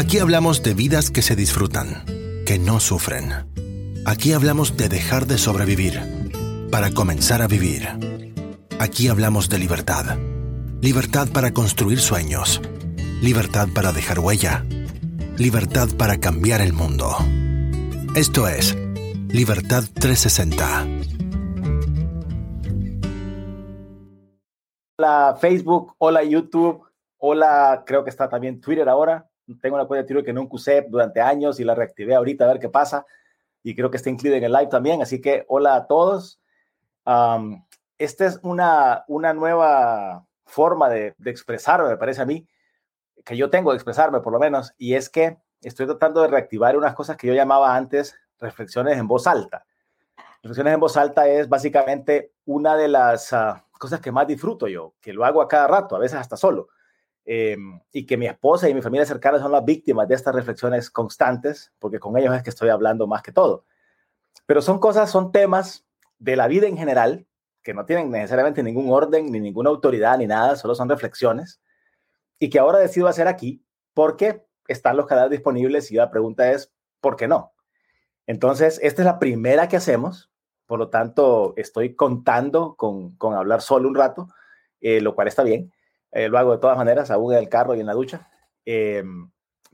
Aquí hablamos de vidas que se disfrutan, que no sufren. Aquí hablamos de dejar de sobrevivir para comenzar a vivir. Aquí hablamos de libertad. Libertad para construir sueños. Libertad para dejar huella. Libertad para cambiar el mundo. Esto es Libertad 360. Hola Facebook, hola YouTube, hola, creo que está también Twitter ahora. Tengo una cuenta de Twitter que nunca usé durante años y la reactivé ahorita a ver qué pasa. Y creo que está incluida en el live también. Así que hola a todos. esta es una, una nueva forma de, de expresarme, me parece a mí, que yo tengo de expresarme por lo menos. Y es que estoy tratando de reactivar unas cosas que yo llamaba antes reflexiones en voz alta. Reflexiones en voz alta es básicamente una de las ah, cosas que más disfruto yo, que lo hago a cada rato, a veces hasta solo. Em, y que mi esposa y mi familia cercana son las víctimas de estas reflexiones constantes, porque con ellos es que estoy hablando más que todo. Pero son cosas, son temas de la vida en general, que no tienen necesariamente ningún orden, ni ninguna autoridad, ni nada, solo son reflexiones, y que ahora decido hacer aquí porque están los canales disponibles y la pregunta es, ¿por qué no? Entonces, esta es la primera que hacemos, por lo tanto, estoy contando con, con hablar solo un rato, eh, lo cual está bien. Eh, lo hago de todas maneras, aún en el carro y en la ducha. Eh,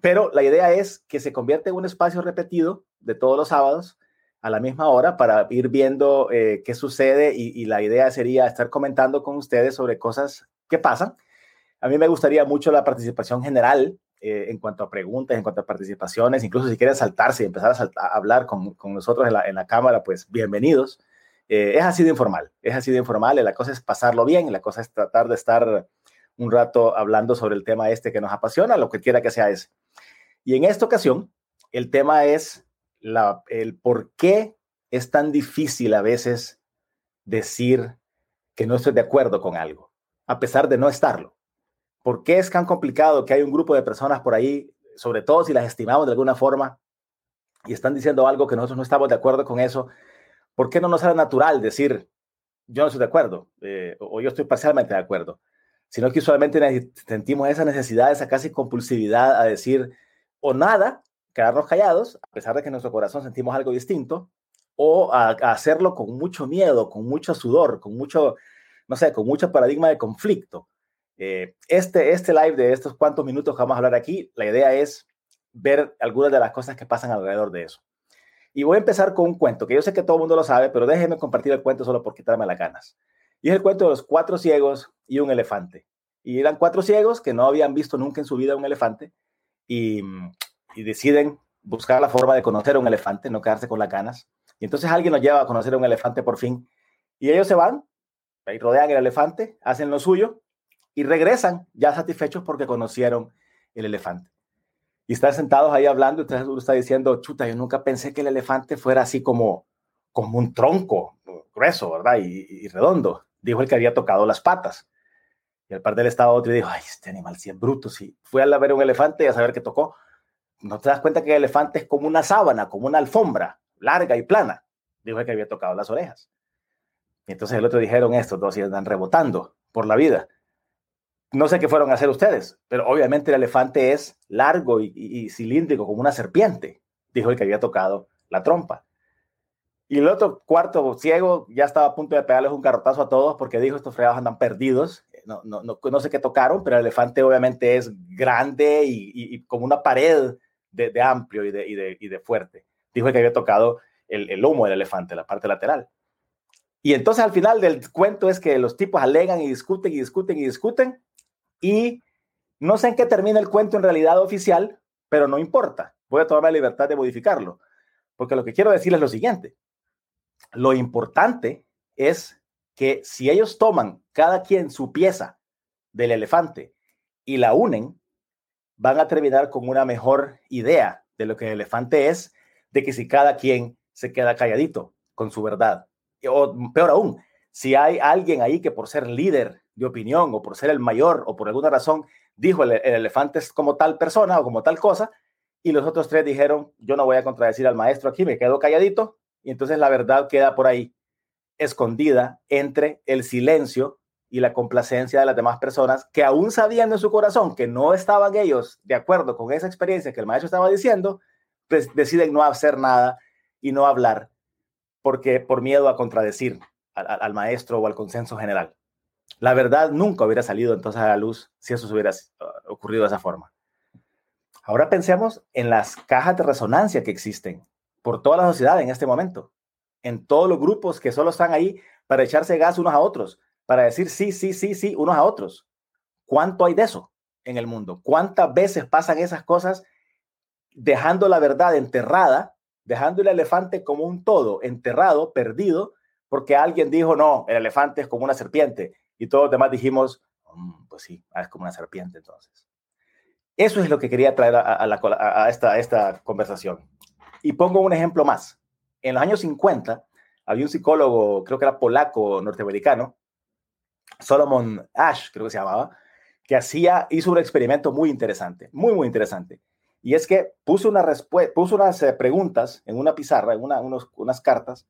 pero la idea es que se convierta en un espacio repetido de todos los sábados a la misma hora para ir viendo qué sucede y, y, la idea sería estar comentando con ustedes sobre cosas que pasan. A mí me gustaría mucho la participación general eh, en cuanto a preguntas, en cuanto a participaciones, incluso si quieren saltarse y empezar a, hablar con, con, nosotros en la, en la, cámara, pues bienvenidos. Eh, es así de informal, es así de informal, la cosa es pasarlo bien, la cosa es tratar de estar un rato hablando sobre el tema este que nos apasiona, lo que quiera que sea ese. Y en esta ocasión, el tema es la, el por qué es tan difícil a veces decir que no estoy de acuerdo con algo, a pesar de no estarlo. ¿Por qué es tan complicado que hay un grupo de personas por ahí, sobre todo si las estimamos de alguna forma, y están diciendo algo que nosotros no estamos de acuerdo con eso? ¿Por qué no nos sale natural decir, yo no estoy de acuerdo, eh, o yo estoy parcialmente de acuerdo? Sino que usualmente sentimos esa necesidad, esa casi compulsividad a decir o nada, quedarnos callados, a pesar de que nuestro corazón sentimos algo distinto, o a, a hacerlo con mucho miedo, con mucho sudor, con mucho, no sé, con mucho paradigma de conflicto. Eh, este, este live de estos cuantos minutos que vamos a hablar aquí, la idea es ver algunas de las cosas que pasan alrededor de eso. Y voy a empezar con un cuento que yo sé que todo el mundo lo sabe, pero déjenme compartir el cuento solo por quitarme las ganas. Y es el cuento de los cuatro ciegos y un elefante. Y eran cuatro ciegos que no habían visto nunca en su vida un elefante y, y deciden buscar la forma de conocer a un elefante, no quedarse con las ganas. Y entonces alguien los lleva a conocer a un elefante por fin. Y ellos se van, ahí rodean el elefante, hacen lo suyo y regresan ya satisfechos porque conocieron el elefante. Y están sentados ahí hablando, y usted está diciendo, chuta, yo nunca pensé que el elefante fuera así como, como un tronco grueso, ¿verdad? Y, redondo. Dijo el que había tocado las patas. Y el par del estado otro y dijo, ay, este animal sí es bruto. Si fue a ver un elefante y a saber qué tocó, no te das cuenta que el elefante es como una sábana, como una alfombra, larga y plana. Dijo el que había tocado las orejas. Y entonces el otro dijeron, estos dos y andan rebotando por la vida. No sé qué fueron a hacer ustedes, pero obviamente el elefante es largo y, cilíndrico como una serpiente, dijo el que había tocado la trompa. Y el otro cuarto ciego ya estaba a punto de pegarles un carrotazo a todos porque dijo, estos fregados andan perdidos. No, no, no, sé qué tocaron, pero el elefante obviamente es grande y, como una pared de, amplio y de, y, de, fuerte. Dijo que había tocado el, el lomo del elefante, la parte lateral. Y entonces al final del cuento es que los tipos alegan y discuten y discuten y discuten y no sé en qué termina el cuento en realidad oficial, pero no importa. Voy a tomar la libertad de modificarlo. Porque lo que quiero decir es lo siguiente. Lo importante es que si ellos toman cada quien su pieza del elefante y la unen, van a terminar con una mejor idea de lo que el elefante es, de que si cada quien se queda calladito con su verdad. O peor aún, si hay alguien ahí que por ser líder de opinión o por ser el mayor o por alguna razón dijo el, elefante es como tal persona o como tal cosa y los otros tres dijeron yo no voy a contradecir al maestro aquí, me quedo calladito y entonces la verdad queda por ahí escondida entre el silencio y la complacencia de las demás personas que aún sabiendo en su corazón que no estaban ellos de acuerdo con esa experiencia que el maestro estaba diciendo, pues deciden no hacer nada y no hablar porque por miedo a contradecir al, al maestro o al consenso general. La verdad nunca hubiera salido entonces a la luz si eso hubiera uh, ocurrido de esa forma. Ahora pensemos en las cajas de resonancia que existen por toda la sociedad en este momento, en todos los grupos que solo están ahí para echarse gas unos a otros, para decir sí, sí, sí, sí, unos a otros. ¿Cuánto hay de eso en el mundo? ¿Cuántas veces pasan esas cosas dejando la verdad enterrada, dejando el elefante como un todo, enterrado, perdido, porque alguien dijo, no, el elefante es como una serpiente, y todos los demás dijimos, mm, pues sí, ah, es como una serpiente entonces. Eso es lo que quería traer a, esta, esta conversación. Y pongo un ejemplo más. En los años 50 había un psicólogo, creo que era polaco, norteamericano, Solomon Ash, creo que se llamaba, que hacía, hizo un experimento muy interesante, muy, muy interesante. Y es que puso, una puso unas eh, preguntas en una pizarra, en unas cartas,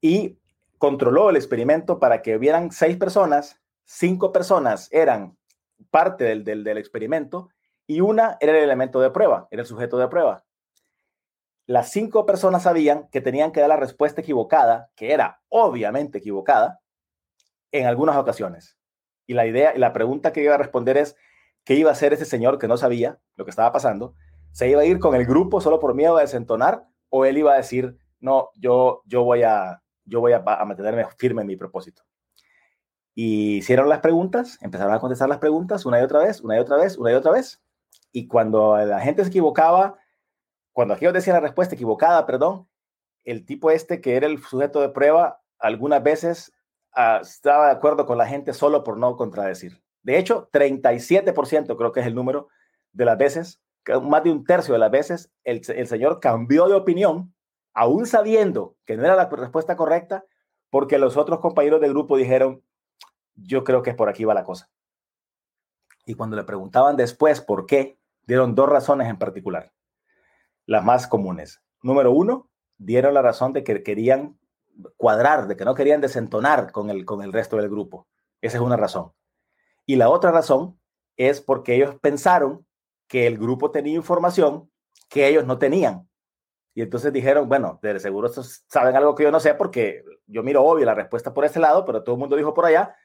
y controló el experimento para que hubieran seis personas, cinco personas eran parte del, del, del experimento y una era el elemento de prueba, era el sujeto de prueba. Las cinco personas sabían que tenían que dar la respuesta equivocada, que era obviamente equivocada, en algunas ocasiones. Y la idea, y la pregunta que iba a responder es, ¿qué iba a hacer ese señor que no sabía lo que estaba pasando? ¿Se iba a ir con el grupo solo por miedo a desentonar? ¿O él iba a decir, no, yo, yo voy, a, yo voy a, mantenerme firme en mi propósito? Y hicieron las preguntas, empezaron a contestar las preguntas una y otra vez, una y otra vez, una y otra vez. Y cuando la gente se equivocaba, cuando aquellos decían la respuesta equivocada, perdón, el tipo este que era el sujeto de prueba, algunas veces uh, estaba de acuerdo con la gente solo por no contradecir. De hecho, 37% creo que es el número de las veces, más de un tercio de las veces, el, el señor cambió de opinión, aún sabiendo que no era la respuesta correcta, porque los otros compañeros del grupo dijeron, yo creo que por aquí va la cosa. Y cuando le preguntaban después por qué, dieron dos razones en particular, las más comunes. Número uno, dieron la razón de que querían cuadrar, de que no querían desentonar con el, con el resto del grupo. Esa es una razón. Y la otra razón es porque ellos pensaron que el grupo tenía información que ellos no tenían. Y entonces dijeron, bueno, de seguro saben algo que yo no sé porque yo miro obvio la respuesta por ese lado, pero todo el mundo dijo por allá,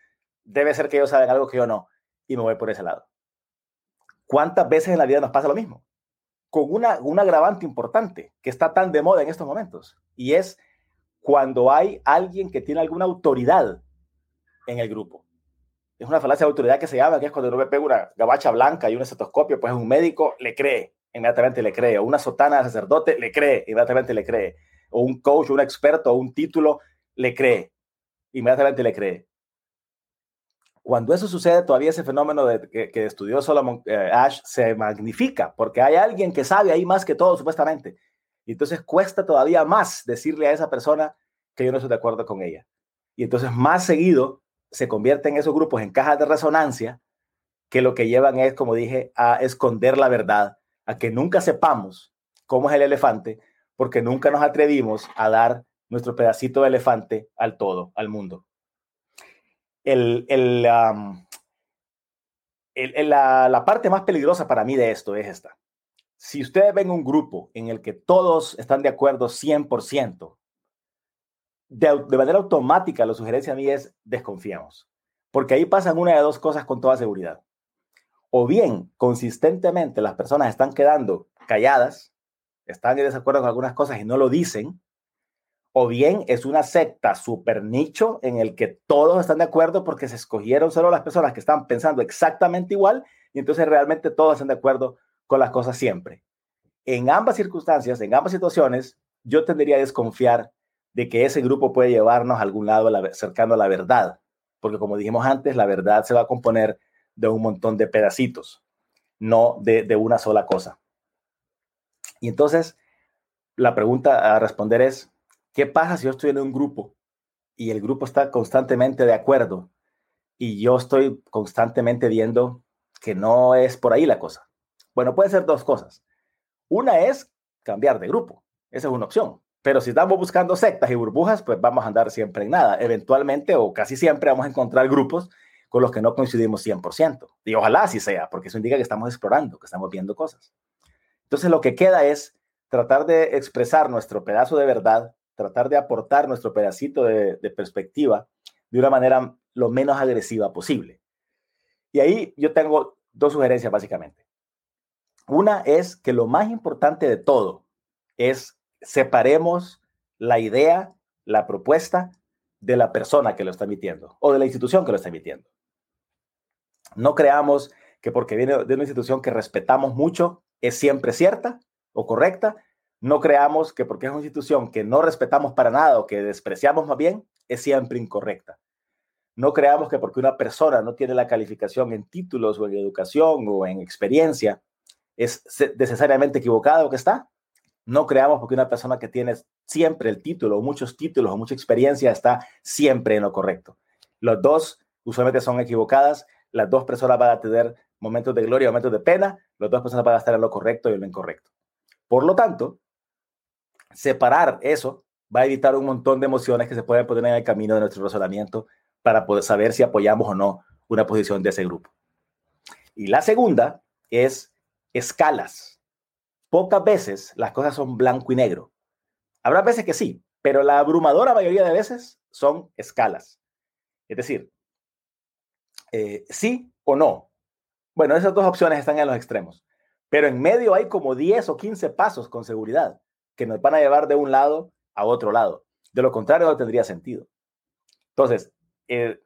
debe ser que ellos saben algo que yo no y me voy por ese lado. ¿Cuántas veces en la vida nos pasa lo mismo? Con una, un agravante importante que está tan de moda en estos momentos, y es cuando hay alguien que tiene alguna autoridad en el grupo. Es una falacia de autoridad que se llama, que es cuando uno pega una gabacha blanca y un estetoscopio, pues un médico le cree, inmediatamente le cree, o una sotana de sacerdote le cree, inmediatamente le cree, o un coach, un experto, un título le cree, inmediatamente le cree. Cuando eso sucede, todavía ese fenómeno de, que, estudió Solomon eh, Ash se magnifica, porque hay alguien que sabe ahí más que todo, supuestamente. Y entonces cuesta todavía más decirle a esa persona que yo no estoy de acuerdo con ella. Y entonces más seguido se convierten esos grupos en cajas de resonancia que lo que llevan es, como dije, a esconder la verdad, a que nunca sepamos cómo es el elefante, porque nunca nos atrevimos a dar nuestro pedacito de elefante al todo, al mundo el, el, la, la, parte más peligrosa para mí de esto es esta. Si ustedes ven un grupo en el que todos están de acuerdo 100%, de, de manera automática la sugerencia a mí es desconfiamos, porque ahí pasan una de dos cosas con toda seguridad. O bien, consistentemente las personas están quedando calladas, están en desacuerdo con algunas cosas y no lo dicen, o bien es una secta super nicho en el que todos están de acuerdo porque se escogieron solo las personas que están pensando exactamente igual y entonces realmente todos están de acuerdo con las cosas siempre. En ambas circunstancias, en ambas situaciones, yo tendría a desconfiar de que ese grupo puede llevarnos a algún lado cercano a la verdad, porque como dijimos antes, la verdad se va a componer de un montón de pedacitos, no de, de una sola cosa. Y entonces, la pregunta a responder es, ¿Qué pasa si yo estoy en un grupo y el grupo está constantemente de acuerdo y yo estoy constantemente viendo que no es por ahí la cosa? Bueno, pueden ser dos cosas. Una es cambiar de grupo. Esa es una opción. Pero si estamos buscando sectas y burbujas, pues vamos a andar siempre en nada. Eventualmente o casi siempre vamos a encontrar grupos con los que no coincidimos 100%. Y ojalá así sea, porque eso indica que estamos explorando, que estamos viendo cosas. Entonces lo que queda es tratar de expresar nuestro pedazo de verdad, tratar de aportar nuestro pedacito de, de perspectiva de una manera lo menos agresiva posible. Y ahí yo tengo dos sugerencias básicamente. Una es que lo más importante de todo es separemos la idea, la propuesta de la persona que lo está emitiendo o de la institución que lo está emitiendo. No creamos que porque viene de una institución que respetamos mucho es siempre cierta o correcta. No creamos que porque es una institución que no respetamos para nada o que despreciamos más bien es siempre incorrecta. No creamos que porque una persona no tiene la calificación en títulos o en educación o en experiencia es necesariamente equivocado que está. No creamos porque una persona que tiene siempre el título o muchos títulos o mucha experiencia está siempre en lo correcto. Los dos usualmente son equivocadas. Las dos personas van a tener momentos de gloria, momentos de pena. Las dos personas van a estar en lo correcto y en lo incorrecto. Por lo tanto, separar eso va a evitar un montón de emociones que se pueden poner en el camino de nuestro razonamiento para poder saber si apoyamos o no una posición de ese grupo. Y la segunda es escalas. Pocas veces las cosas son blanco y negro. Habrá veces que sí, pero la abrumadora mayoría de veces son escalas. Es decir, eh, sí o no. Bueno, esas dos opciones están en los extremos, pero en medio hay como 10 o 15 pasos con seguridad que nos van a llevar de un lado a otro lado. De lo contrario, no tendría sentido. Entonces,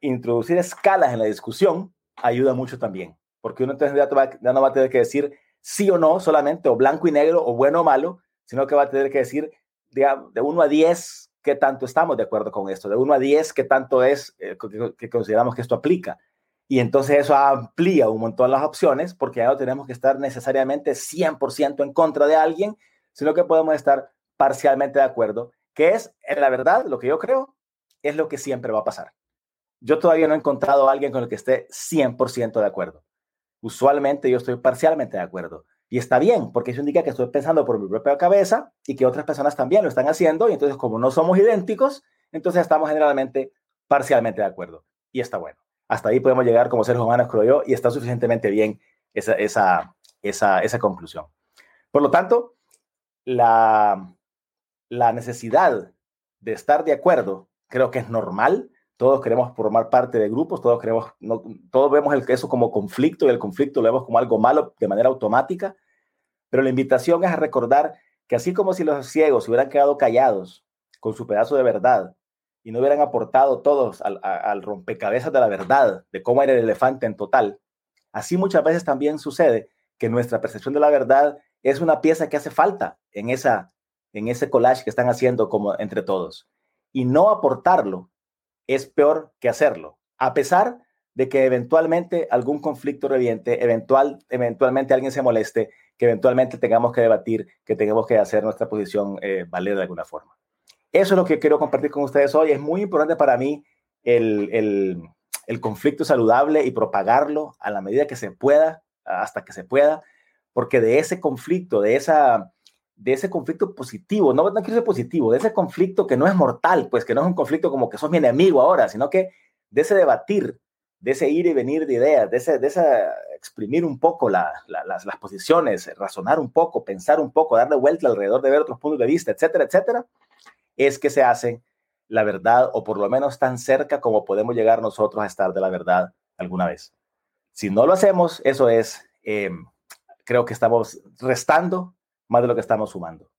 introducir escalas en la discusión ayuda mucho también, porque uno entonces ya, no va a tener que decir sí o no solamente, o blanco y negro, o bueno o malo, sino que va a tener que decir de 1 a 10 qué tanto estamos de acuerdo con esto, de 1 a 10 qué tanto es eh, que, consideramos que esto aplica. Y entonces eso amplía un montón las opciones porque ya no tenemos que estar necesariamente 100% en contra de alguien, sino que podemos estar parcialmente de acuerdo, que es, en la verdad, lo que yo creo, es lo que siempre va a pasar yo todavía no he encontrado a alguien con el que esté 100% de acuerdo. Usualmente yo estoy parcialmente de acuerdo. Y está bien, porque eso indica que estoy pensando por mi propia cabeza y que otras personas también lo están haciendo. Y entonces, como no somos idénticos, entonces estamos generalmente parcialmente de acuerdo. Y está bueno. Hasta ahí podemos llegar como seres humanos, creo yo, y está suficientemente bien esa, esa, esa, esa conclusión. Por lo tanto, la, la necesidad de estar de acuerdo creo que es normal. Todos queremos formar parte de grupos, todos queremos, no, todos vemos el, eso como conflicto y el conflicto lo vemos como algo malo de manera automática, pero la invitación es a recordar que así como si los ciegos hubieran quedado callados con su pedazo de verdad y no hubieran aportado todos al, al rompecabezas de la verdad, de cómo era el elefante en total, así muchas veces también sucede que nuestra percepción de la verdad es una pieza que hace falta en, esa, en ese collage que están haciendo como entre todos. Y no aportarlo es peor que hacerlo, a pesar de que eventualmente algún conflicto reviente, eventual, eventualmente alguien se moleste, que eventualmente tengamos que debatir, que tengamos que hacer nuestra posición eh, valer de alguna forma. Eso es lo que quiero compartir con ustedes hoy. Es muy importante para mí el, el, el conflicto saludable y propagarlo a la medida que se pueda, hasta que se pueda, porque de ese conflicto, de esa de ese conflicto positivo, no, no quiero ser positivo, de ese conflicto que no es mortal, pues que no es un conflicto como que sos mi enemigo ahora, sino que de ese debatir, de ese ir y venir de ideas, de ese, de ese exprimir un poco las, las posiciones, razonar un poco, pensar un poco, darle vuelta alrededor de ver otros puntos de vista, etcétera, etcétera, es que se hace la verdad o por lo menos tan cerca como podemos llegar nosotros a estar de la verdad alguna vez. Si no lo hacemos, eso es, eh, creo que estamos restando más de lo que estamos sumando.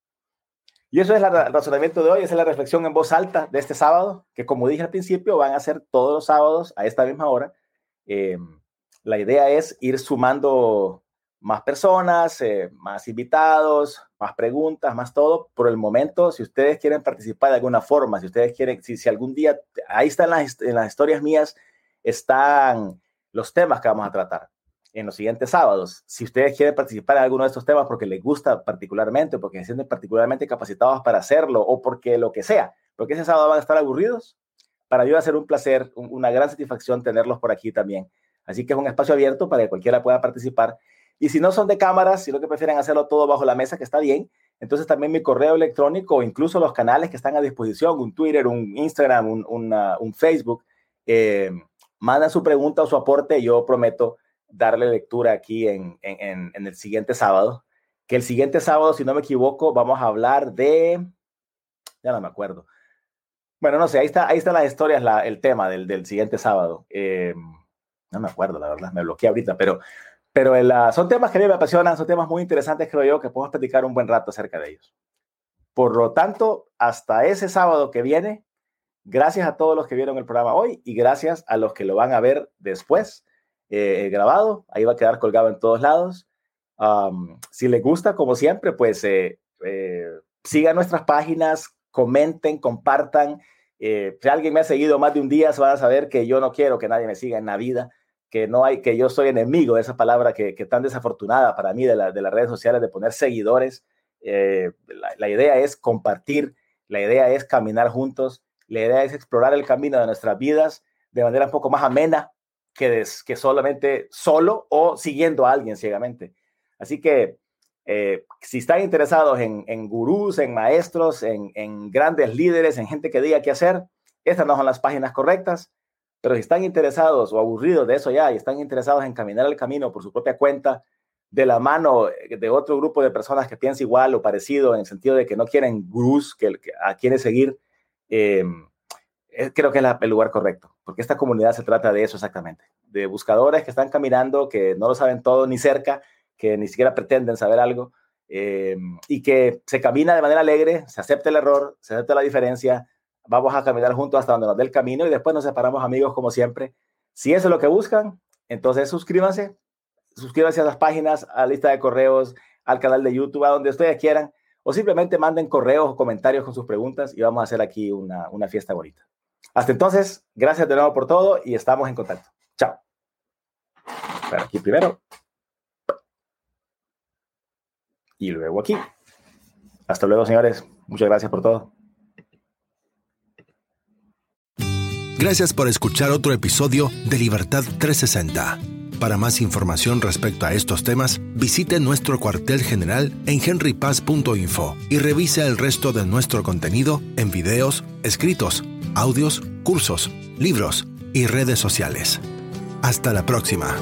Y eso es el razonamiento de hoy, esa es la reflexión en voz alta de este sábado, que como dije al principio, van a ser todos los sábados a esta misma hora. Eh, la idea es ir sumando más personas, eh, más invitados, más preguntas, más todo. Por el momento, si ustedes quieren participar de alguna forma, si ustedes quieren, si, algún día, ahí están en las historias mías, están los temas que vamos a tratar en los siguientes sábados. Si ustedes quieren participar en alguno de estos temas porque les gusta particularmente, porque se sienten particularmente capacitados para hacerlo o porque lo que sea, porque ese sábado van a estar aburridos, para mí va a ser un placer, una gran satisfacción tenerlos por aquí también. Así que es un espacio abierto para que cualquiera pueda participar. Y si no son de cámaras, si lo que prefieren hacerlo todo bajo la mesa, que está bien, entonces también mi correo electrónico o incluso los canales que están a disposición, un Twitter, un Instagram, un, Facebook, eh, manda su pregunta o su aporte. Yo prometo darle lectura aquí en, en, el siguiente sábado. Que el siguiente sábado, si no me equivoco, vamos a hablar de. Ya no me acuerdo. Bueno, no sé, ahí está, ahí están las historias, el tema del, del siguiente sábado. Eh, no me acuerdo, la verdad, me bloqueé ahorita, pero, pero el, uh, son temas que a mí me apasionan, son temas muy interesantes, creo yo, que podemos platicar un buen rato acerca de ellos. Por lo tanto, hasta ese sábado que viene, gracias a todos los que vieron el programa hoy y gracias a los que lo van a ver después eh, grabado. Ahí va a quedar colgado en todos lados. Si les gusta, como siempre, pues eh, eh, sigan nuestras páginas, comenten, compartan. Eh, si alguien me ha seguido más de un día, se van a saber que yo no quiero que nadie me siga en la vida, que no hay, que yo soy enemigo de esa palabra que, tan desafortunada para mí de, la, de, las redes sociales de poner seguidores. Eh, la, idea es compartir, la idea es caminar juntos, la idea es explorar el camino de nuestras vidas de manera un poco más amena que, solamente solo o siguiendo a alguien ciegamente. Así que eh, si están interesados en, en gurús, en maestros, en, en, grandes líderes, en gente que diga qué hacer, estas no son las páginas correctas. Pero si están interesados o aburridos de eso ya y están interesados en caminar el camino por su propia cuenta, de la mano de otro grupo de personas que piensa igual o parecido, en el sentido de que no quieren gurús que, que a quienes seguir, eh, creo que es el lugar correcto, porque esta comunidad se trata de eso exactamente, de buscadores que están caminando, que no lo saben todo ni cerca, que ni siquiera pretenden saber algo eh, y que se camina de manera alegre, se acepta el error, se acepta la diferencia, vamos a caminar juntos hasta donde nos dé el camino y después nos separamos amigos como siempre. Si eso es lo que buscan, entonces suscríbanse, suscríbanse a las páginas, a la lista de correos, al canal de YouTube, a donde ustedes quieran, o simplemente manden correos o comentarios con sus preguntas y vamos a hacer aquí una, una fiesta bonita. Hasta entonces, gracias de nuevo por todo y estamos en contacto. Chao. Pero aquí primero. y luego aquí. Hasta luego, señores. Muchas gracias por todo. Gracias por escuchar otro episodio de Libertad 360. Para más información respecto a estos temas, visite nuestro cuartel general en henrypaz.info y revise el resto de nuestro contenido en videos, escritos, audios, cursos, libros y redes sociales. Hasta la próxima.